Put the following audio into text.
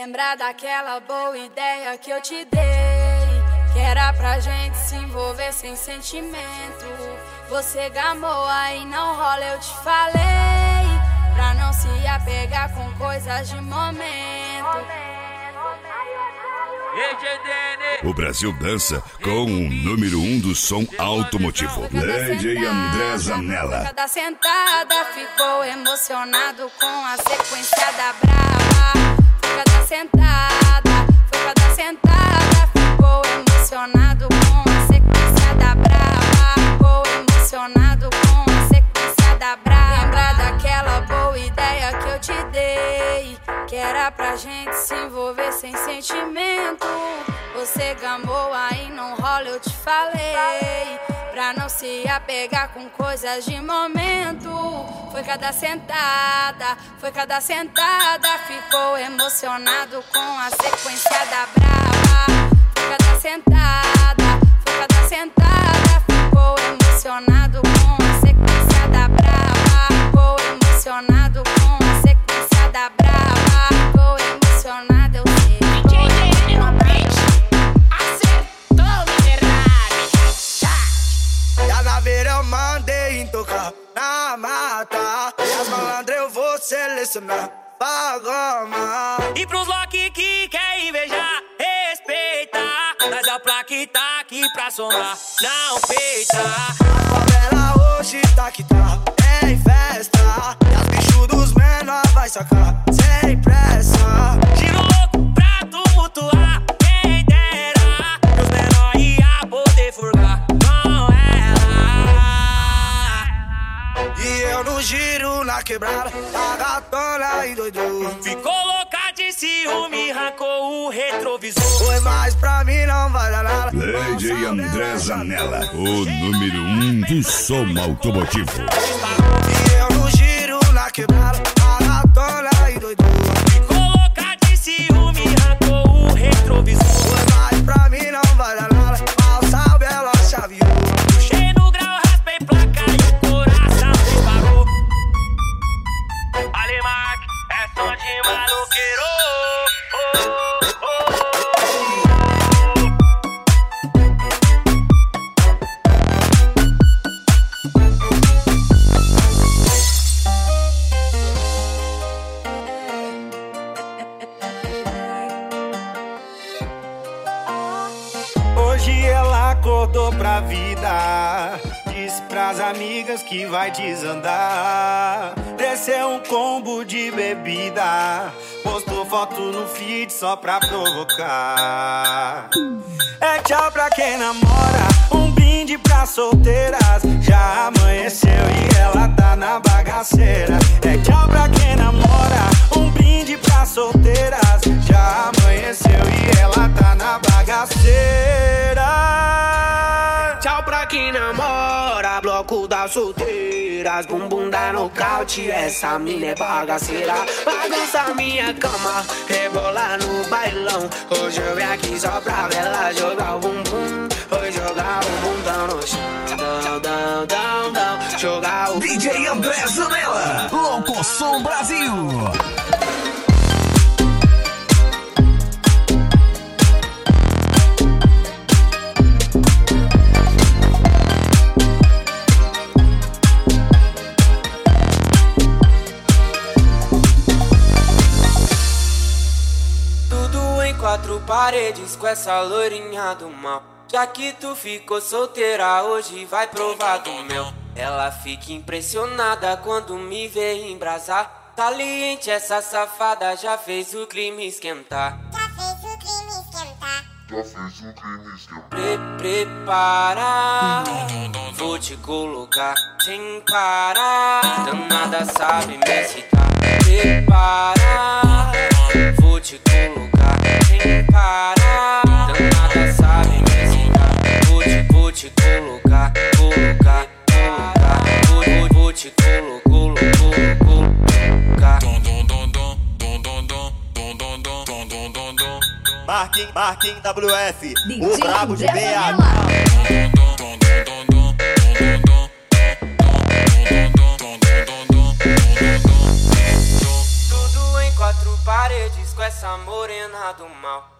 Lembrar daquela boa ideia que eu te dei. Que era pra gente se envolver sem sentimento. Você gamou aí não rola, eu te falei. Pra não se apegar com coisas de momento. O Brasil dança com o número um do som automotivo. Lady André Zanella. Cada sentada ficou emocionado com a sequência da brava. Sentada, foi cada sentada ficou emocionado com a sequência da brava. Ficou emocionado com a sequência da brava. Lembra daquela boa ideia que eu te dei? Que era pra gente se envolver sem sentimento. Você gamou aí não rola, eu te falei. Pra não se apegar com coisas de momento. Foi cada sentada, foi cada sentada. Ficou emocionado com a sequência da brava. Foi cada sentada, foi cada sentada. E as malandras eu vou selecionar pra goma. E pros Loki que quer invejar, respeita. Mas a placa tá aqui pra somar, não peita. A favela hoje tá que tá em festa. E as bichos dos menor vai sacar sem pressa. Eu no giro na quebrada, a gatona e doidou. Ficou louca de ciúme, arrancou o retrovisor. Foi mais pra mim, não vai dar nada. Lady André Zanella. O número um do som automotivo. E eu no giro na quebrada, acordou pra vida. Disse pras amigas que vai desandar. Desceu um combo de bebida. Postou foto no feed só pra provocar. É tchau pra quem namora. Um brinde pra solteiras. Já amanheceu e ela tá na bagaceira. Quem namora, bloco das solteiras, bumbum da nocaute, essa mina é bagaceira. Bagunça minha cama, rebola no bailão. Hoje eu vim aqui só pra ela jogar o bumbum. Vou jogar o bundão no chão, dão, dão, dão. Jogar o DJ André Zanella. Louco Som Brasil. Quatro paredes com essa loirinha do mal. Já que tu ficou solteira, hoje vai provar do meu. Ela fica impressionada quando me vê embrasar. Saliente, essa safada já fez o crime esquentar. Já fez o crime esquentar. Pre prepara, vou te colocar sem parar. Danada sabe me excitar. Prepara, parar. Danada sabe me excitar. Vou te, vou te colocar, colocar, colocar. Vou, vou, vou te colo, colo, colo, colocar. Marquinhos, Marquinhos WF. O DJ brabo de André BH. Zanella. Tudo em quatro paredes. paredes com essa morena do mal.